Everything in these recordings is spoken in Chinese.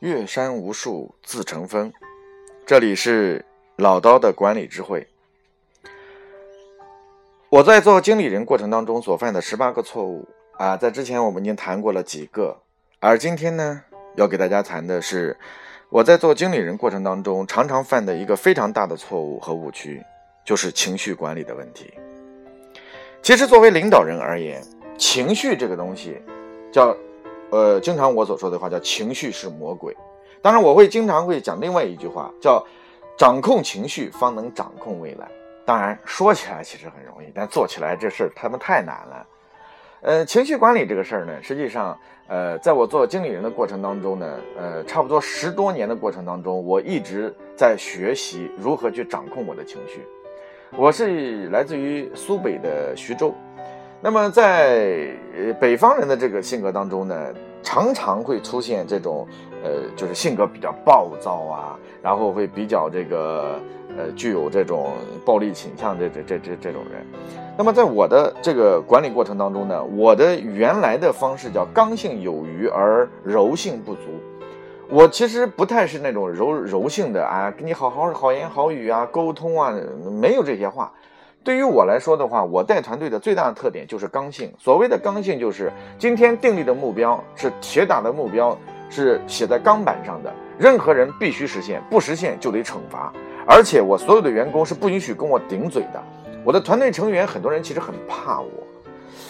岳山无数自成峰。这里是老刀的管理智慧。我在做经理人过程当中所犯的十八个错误啊，在之前我们已经谈过了几个，而今天呢，要给大家谈的是我在做经理人过程当中常常犯的一个非常大的错误和误区，就是情绪管理的问题。其实，作为领导人而言，情绪这个东西，叫。呃，经常我所说的话叫情绪是魔鬼。当然，我会经常会讲另外一句话，叫掌控情绪方能掌控未来。当然，说起来其实很容易，但做起来这事儿他们太难了。呃，情绪管理这个事儿呢，实际上，呃，在我做经理人的过程当中呢，呃，差不多十多年的过程当中，我一直在学习如何去掌控我的情绪。我是来自于苏北的徐州。那么在呃北方人的这个性格当中呢，常常会出现这种呃就是性格比较暴躁啊，然后会比较这个呃具有这种暴力倾向这这这这这种人。那么在我的这个管理过程当中呢，我的原来的方式叫刚性有余而柔性不足。我其实不太是那种柔柔性的啊，跟你好好好言好语啊，沟通啊，没有这些话。对于我来说的话，我带团队的最大的特点就是刚性。所谓的刚性，就是今天订立的目标是铁打的目标，是写在钢板上的，任何人必须实现，不实现就得惩罚。而且我所有的员工是不允许跟我顶嘴的。我的团队成员很多人其实很怕我，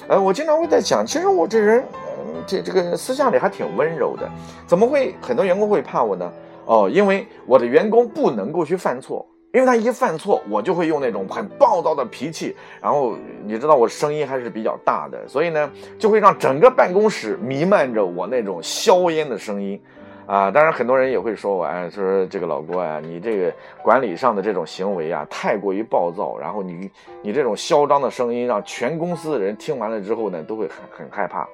呃，我经常会在想，其实我这人，嗯这这个私下里还挺温柔的，怎么会很多员工会怕我呢？哦，因为我的员工不能够去犯错。因为他一犯错，我就会用那种很暴躁的脾气，然后你知道我声音还是比较大的，所以呢，就会让整个办公室弥漫着我那种硝烟的声音，啊，当然很多人也会说我，哎，说这个老郭呀，你这个管理上的这种行为啊，太过于暴躁，然后你你这种嚣张的声音，让全公司的人听完了之后呢，都会很很害怕。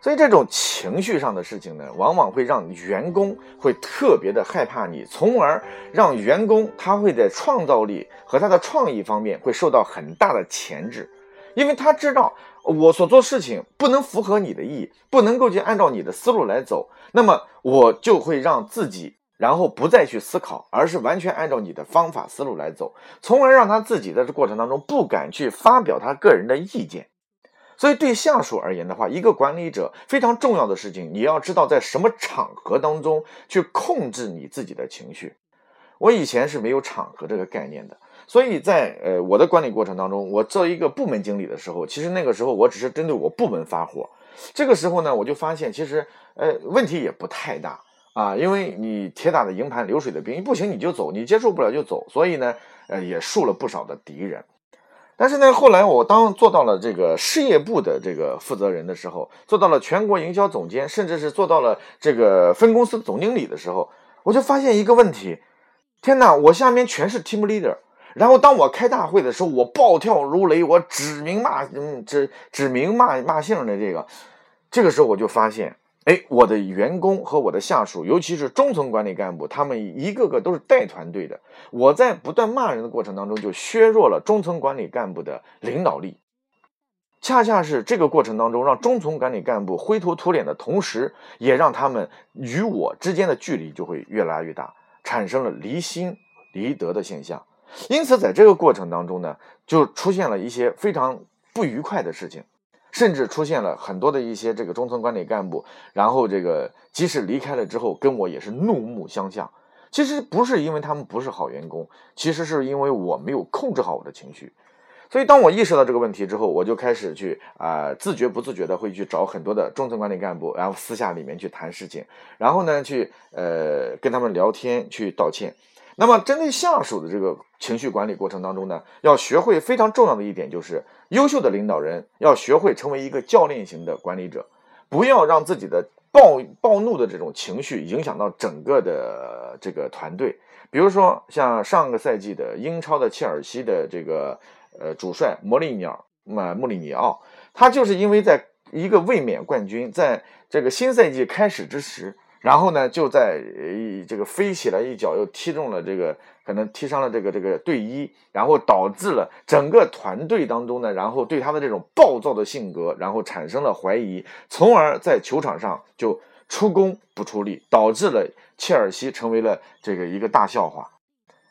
所以这种情绪上的事情呢，往往会让员工会特别的害怕你，从而让员工他会在创造力和他的创意方面会受到很大的钳制，因为他知道我所做事情不能符合你的意，不能够去按照你的思路来走，那么我就会让自己然后不再去思考，而是完全按照你的方法思路来走，从而让他自己在这过程当中不敢去发表他个人的意见。所以，对下属而言的话，一个管理者非常重要的事情，你要知道在什么场合当中去控制你自己的情绪。我以前是没有场合这个概念的，所以在呃我的管理过程当中，我作为一个部门经理的时候，其实那个时候我只是针对我部门发火。这个时候呢，我就发现其实呃问题也不太大啊，因为你铁打的营盘流水的兵，不行你就走，你接受不了就走。所以呢，呃也树了不少的敌人。但是呢，后来我当做到了这个事业部的这个负责人的时候，做到了全国营销总监，甚至是做到了这个分公司总经理的时候，我就发现一个问题：天哪，我下面全是 team leader。然后当我开大会的时候，我暴跳如雷，我指名骂嗯指指名骂骂姓的这个，这个时候我就发现。哎，我的员工和我的下属，尤其是中层管理干部，他们一个个都是带团队的。我在不断骂人的过程当中，就削弱了中层管理干部的领导力。恰恰是这个过程当中，让中层管理干部灰头土脸的同时，也让他们与我之间的距离就会越来越大，产生了离心离德的现象。因此，在这个过程当中呢，就出现了一些非常不愉快的事情。甚至出现了很多的一些这个中层管理干部，然后这个即使离开了之后，跟我也是怒目相向。其实不是因为他们不是好员工，其实是因为我没有控制好我的情绪。所以当我意识到这个问题之后，我就开始去啊自觉不自觉的会去找很多的中层管理干部，然后私下里面去谈事情，然后呢去呃跟他们聊天去道歉。那么，针对下属的这个情绪管理过程当中呢，要学会非常重要的一点就是，优秀的领导人要学会成为一个教练型的管理者，不要让自己的暴暴怒的这种情绪影响到整个的这个团队。比如说，像上个赛季的英超的切尔西的这个呃主帅莫里鸟嘛穆里尼奥，他就是因为在一个卫冕冠军，在这个新赛季开始之时。然后呢，就在一这个飞起来一脚又踢中了这个，可能踢伤了这个这个队医，然后导致了整个团队当中呢，然后对他的这种暴躁的性格，然后产生了怀疑，从而在球场上就出工不出力，导致了切尔西成为了这个一个大笑话，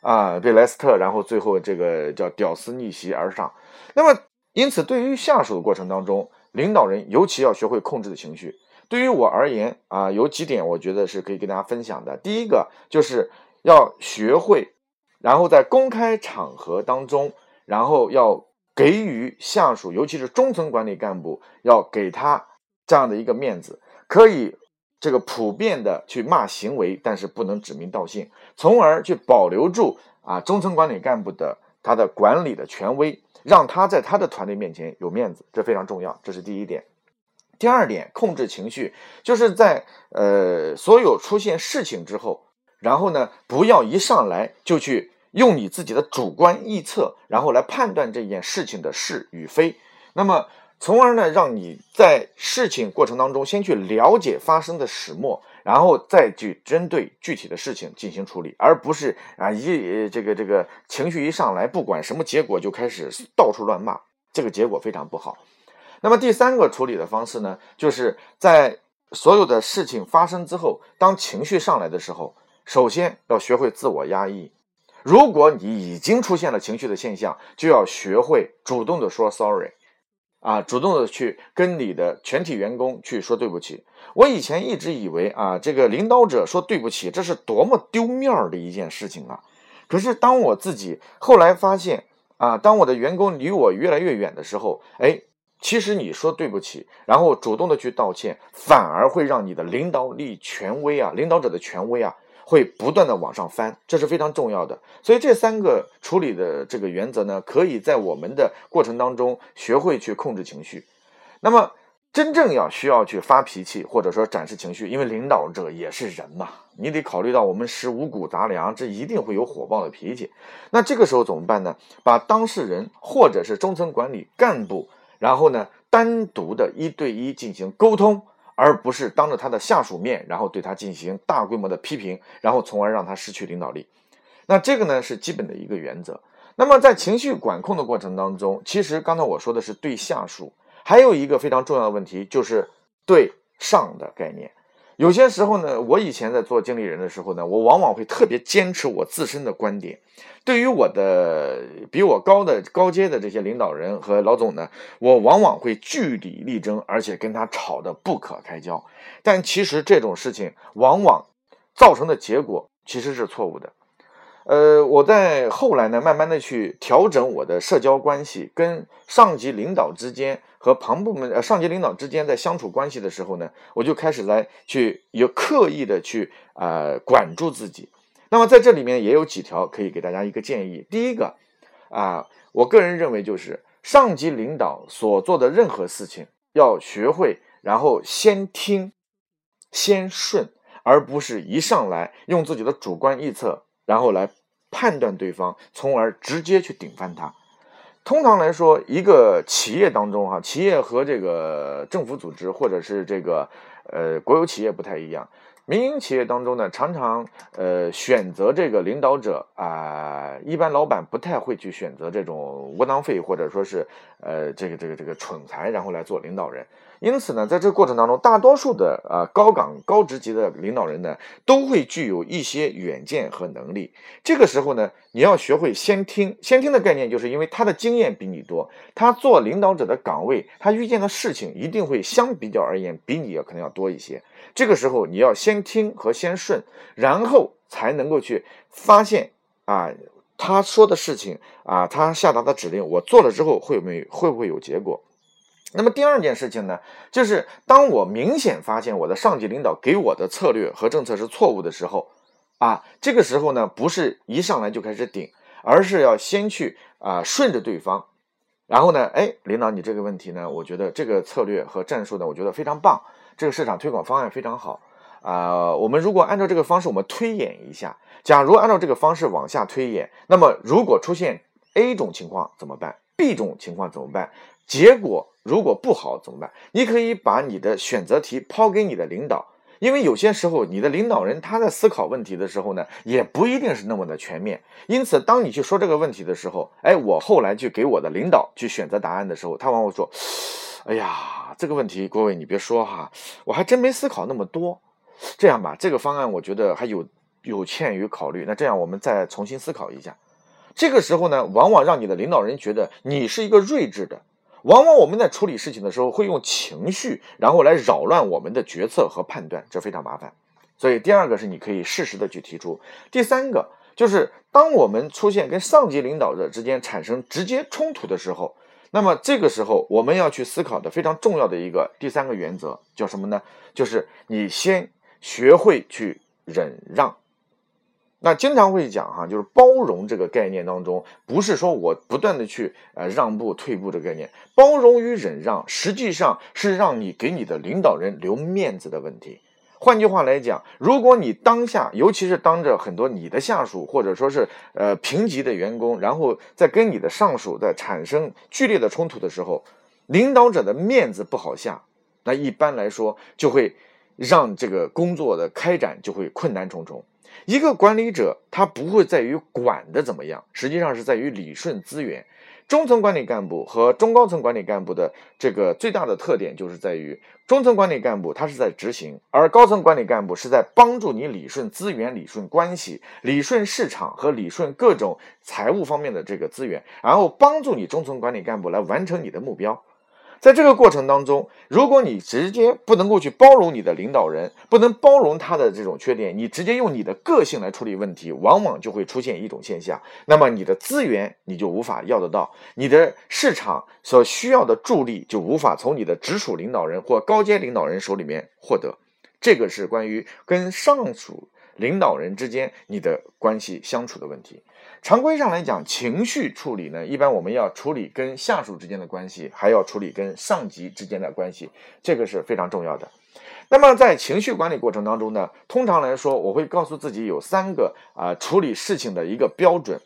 啊，被莱斯特，然后最后这个叫屌丝逆袭而上。那么，因此对于下属的过程当中，领导人尤其要学会控制的情绪。对于我而言啊，有几点我觉得是可以跟大家分享的。第一个就是要学会，然后在公开场合当中，然后要给予下属，尤其是中层管理干部，要给他这样的一个面子，可以这个普遍的去骂行为，但是不能指名道姓，从而去保留住啊中层管理干部的他的管理的权威，让他在他的团队面前有面子，这非常重要，这是第一点。第二点，控制情绪，就是在呃所有出现事情之后，然后呢，不要一上来就去用你自己的主观臆测，然后来判断这件事情的是与非。那么，从而呢，让你在事情过程当中先去了解发生的始末，然后再去针对具体的事情进行处理，而不是啊一这个这个情绪一上来，不管什么结果就开始到处乱骂，这个结果非常不好。那么第三个处理的方式呢，就是在所有的事情发生之后，当情绪上来的时候，首先要学会自我压抑。如果你已经出现了情绪的现象，就要学会主动的说 sorry，啊，主动的去跟你的全体员工去说对不起。我以前一直以为啊，这个领导者说对不起，这是多么丢面儿的一件事情啊。可是当我自己后来发现啊，当我的员工离我越来越远的时候，哎。其实你说对不起，然后主动的去道歉，反而会让你的领导力、权威啊，领导者的权威啊，会不断的往上翻，这是非常重要的。所以这三个处理的这个原则呢，可以在我们的过程当中学会去控制情绪。那么真正要需要去发脾气或者说展示情绪，因为领导者也是人嘛，你得考虑到我们食五谷杂粮，这一定会有火爆的脾气。那这个时候怎么办呢？把当事人或者是中层管理干部。然后呢，单独的一对一进行沟通，而不是当着他的下属面，然后对他进行大规模的批评，然后从而让他失去领导力。那这个呢是基本的一个原则。那么在情绪管控的过程当中，其实刚才我说的是对下属，还有一个非常重要的问题就是对上的概念。有些时候呢，我以前在做经理人的时候呢，我往往会特别坚持我自身的观点。对于我的比我高的高阶的这些领导人和老总呢，我往往会据理力争，而且跟他吵得不可开交。但其实这种事情往往造成的结果其实是错误的。呃，我在后来呢，慢慢的去调整我的社交关系，跟上级领导之间和旁部门呃上级领导之间在相处关系的时候呢，我就开始来去有刻意的去呃管住自己。那么在这里面也有几条可以给大家一个建议。第一个啊，我个人认为就是上级领导所做的任何事情要学会，然后先听，先顺，而不是一上来用自己的主观臆测。然后来判断对方，从而直接去顶翻他。通常来说，一个企业当中，哈，企业和这个政府组织或者是这个呃国有企业不太一样。民营企业当中呢，常常呃选择这个领导者啊，一般老板不太会去选择这种窝囊废或者说是呃这个这个这个蠢材，然后来做领导人。因此呢，在这个过程当中，大多数的呃高岗高职级的领导人呢，都会具有一些远见和能力。这个时候呢，你要学会先听。先听的概念，就是因为他的经验比你多，他做领导者的岗位，他遇见的事情一定会相比较而言比你要可能要多一些。这个时候，你要先听和先顺，然后才能够去发现啊，他说的事情啊，他下达的指令，我做了之后会没会不会有结果？那么第二件事情呢，就是当我明显发现我的上级领导给我的策略和政策是错误的时候，啊，这个时候呢，不是一上来就开始顶，而是要先去啊顺着对方，然后呢，哎，领导你这个问题呢，我觉得这个策略和战术呢，我觉得非常棒，这个市场推广方案非常好啊，我们如果按照这个方式，我们推演一下，假如按照这个方式往下推演，那么如果出现 A 种情况怎么办？B 种情况怎么办？结果如果不好怎么办？你可以把你的选择题抛给你的领导，因为有些时候你的领导人他在思考问题的时候呢，也不一定是那么的全面。因此，当你去说这个问题的时候，哎，我后来去给我的领导去选择答案的时候，他往往说：“哎呀，这个问题，各位你别说哈，我还真没思考那么多这样吧，这个方案我觉得还有有欠于考虑。那这样我们再重新思考一下。这个时候呢，往往让你的领导人觉得你是一个睿智的。往往我们在处理事情的时候会用情绪，然后来扰乱我们的决策和判断，这非常麻烦。所以第二个是你可以适时的去提出。第三个就是当我们出现跟上级领导者之间产生直接冲突的时候。那么这个时候，我们要去思考的非常重要的一个第三个原则叫什么呢？就是你先学会去忍让。那经常会讲哈，就是包容这个概念当中，不是说我不断的去呃让步退步这个概念，包容与忍让实际上是让你给你的领导人留面子的问题。换句话来讲，如果你当下，尤其是当着很多你的下属或者说是呃平级的员工，然后在跟你的上属在产生剧烈的冲突的时候，领导者的面子不好下，那一般来说就会让这个工作的开展就会困难重重。一个管理者他不会在于管的怎么样，实际上是在于理顺资源。中层管理干部和中高层管理干部的这个最大的特点，就是在于中层管理干部他是在执行，而高层管理干部是在帮助你理顺资源、理顺关系、理顺市场和理顺各种财务方面的这个资源，然后帮助你中层管理干部来完成你的目标。在这个过程当中，如果你直接不能够去包容你的领导人，不能包容他的这种缺点，你直接用你的个性来处理问题，往往就会出现一种现象，那么你的资源你就无法要得到，你的市场所需要的助力就无法从你的直属领导人或高阶领导人手里面获得。这个是关于跟上属领导人之间你的关系相处的问题。常规上来讲，情绪处理呢，一般我们要处理跟下属之间的关系，还要处理跟上级之间的关系，这个是非常重要的。那么在情绪管理过程当中呢，通常来说，我会告诉自己有三个啊处理事情的一个标准。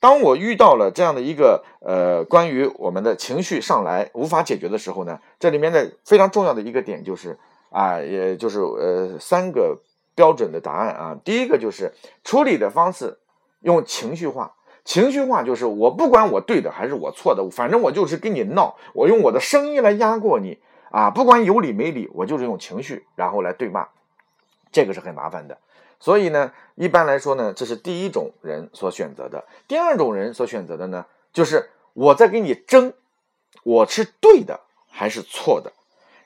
当我遇到了这样的一个呃关于我们的情绪上来无法解决的时候呢，这里面的非常重要的一个点就是啊，也就是呃三个标准的答案啊。第一个就是处理的方式。用情绪化，情绪化就是我不管我对的还是我错的，反正我就是跟你闹，我用我的声音来压过你啊，不管有理没理，我就是用情绪然后来对骂，这个是很麻烦的。所以呢，一般来说呢，这是第一种人所选择的。第二种人所选择的呢，就是我在跟你争，我是对的还是错的。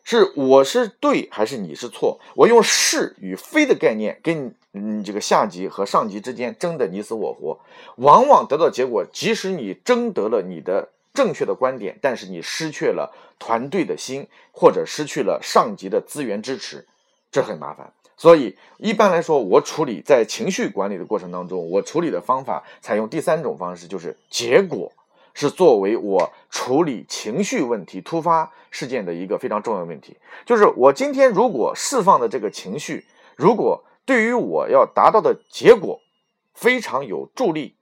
是我是对还是你是错？我用是与非的概念跟嗯这个下级和上级之间争得你死我活，往往得到结果，即使你争得了你的正确的观点，但是你失去了团队的心，或者失去了上级的资源支持，这很麻烦。所以一般来说，我处理在情绪管理的过程当中，我处理的方法采用第三种方式，就是结果。是作为我处理情绪问题、突发事件的一个非常重要的问题。就是我今天如果释放的这个情绪，如果对于我要达到的结果非常有助力，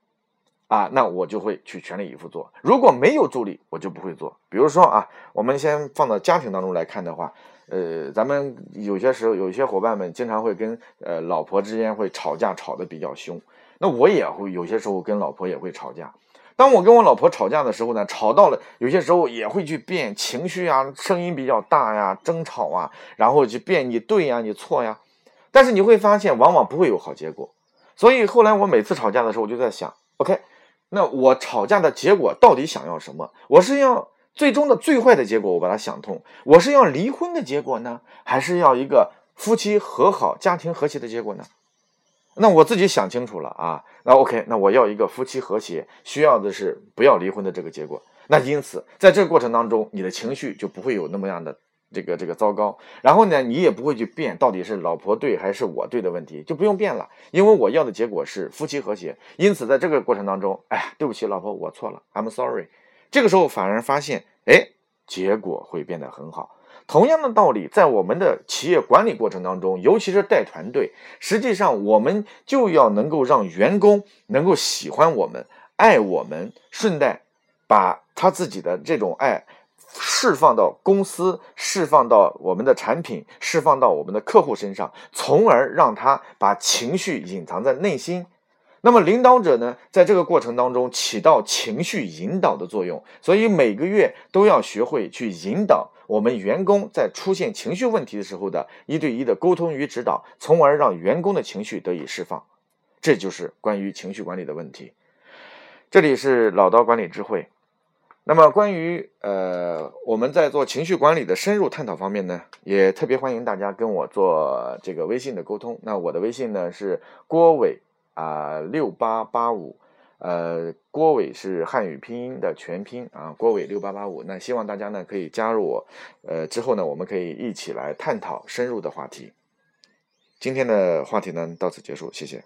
啊，那我就会去全力以赴做。如果没有助力，我就不会做。比如说啊，我们先放到家庭当中来看的话，呃，咱们有些时候有些伙伴们经常会跟呃老婆之间会吵架，吵得比较凶。那我也会有些时候跟老婆也会吵架。当我跟我老婆吵架的时候呢，吵到了有些时候也会去变情绪啊，声音比较大呀，争吵啊，然后去变你对呀，你错呀。但是你会发现，往往不会有好结果。所以后来我每次吵架的时候，我就在想，OK，那我吵架的结果到底想要什么？我是要最终的最坏的结果，我把它想通。我是要离婚的结果呢，还是要一个夫妻和好、家庭和谐的结果呢？那我自己想清楚了啊，那 OK，那我要一个夫妻和谐，需要的是不要离婚的这个结果。那因此，在这个过程当中，你的情绪就不会有那么样的这个这个糟糕。然后呢，你也不会去变到底是老婆对还是我对的问题，就不用变了，因为我要的结果是夫妻和谐。因此，在这个过程当中，哎，对不起，老婆，我错了，I'm sorry。这个时候反而发现，哎，结果会变得很好。同样的道理，在我们的企业管理过程当中，尤其是带团队，实际上我们就要能够让员工能够喜欢我们、爱我们，顺带把他自己的这种爱释放到公司、释放到我们的产品、释放到我们的客户身上，从而让他把情绪隐藏在内心。那么领导者呢，在这个过程当中起到情绪引导的作用，所以每个月都要学会去引导。我们员工在出现情绪问题的时候的一对一的沟通与指导，从而让员工的情绪得以释放。这就是关于情绪管理的问题。这里是老刀管理智慧。那么，关于呃我们在做情绪管理的深入探讨方面呢，也特别欢迎大家跟我做这个微信的沟通。那我的微信呢是郭伟啊六八八五，呃郭伟是汉语拼音的全拼啊郭伟六八八五。那希望大家呢可以加入我，呃之后呢我们可以一起来探讨深入的话题。今天的话题呢到此结束，谢谢。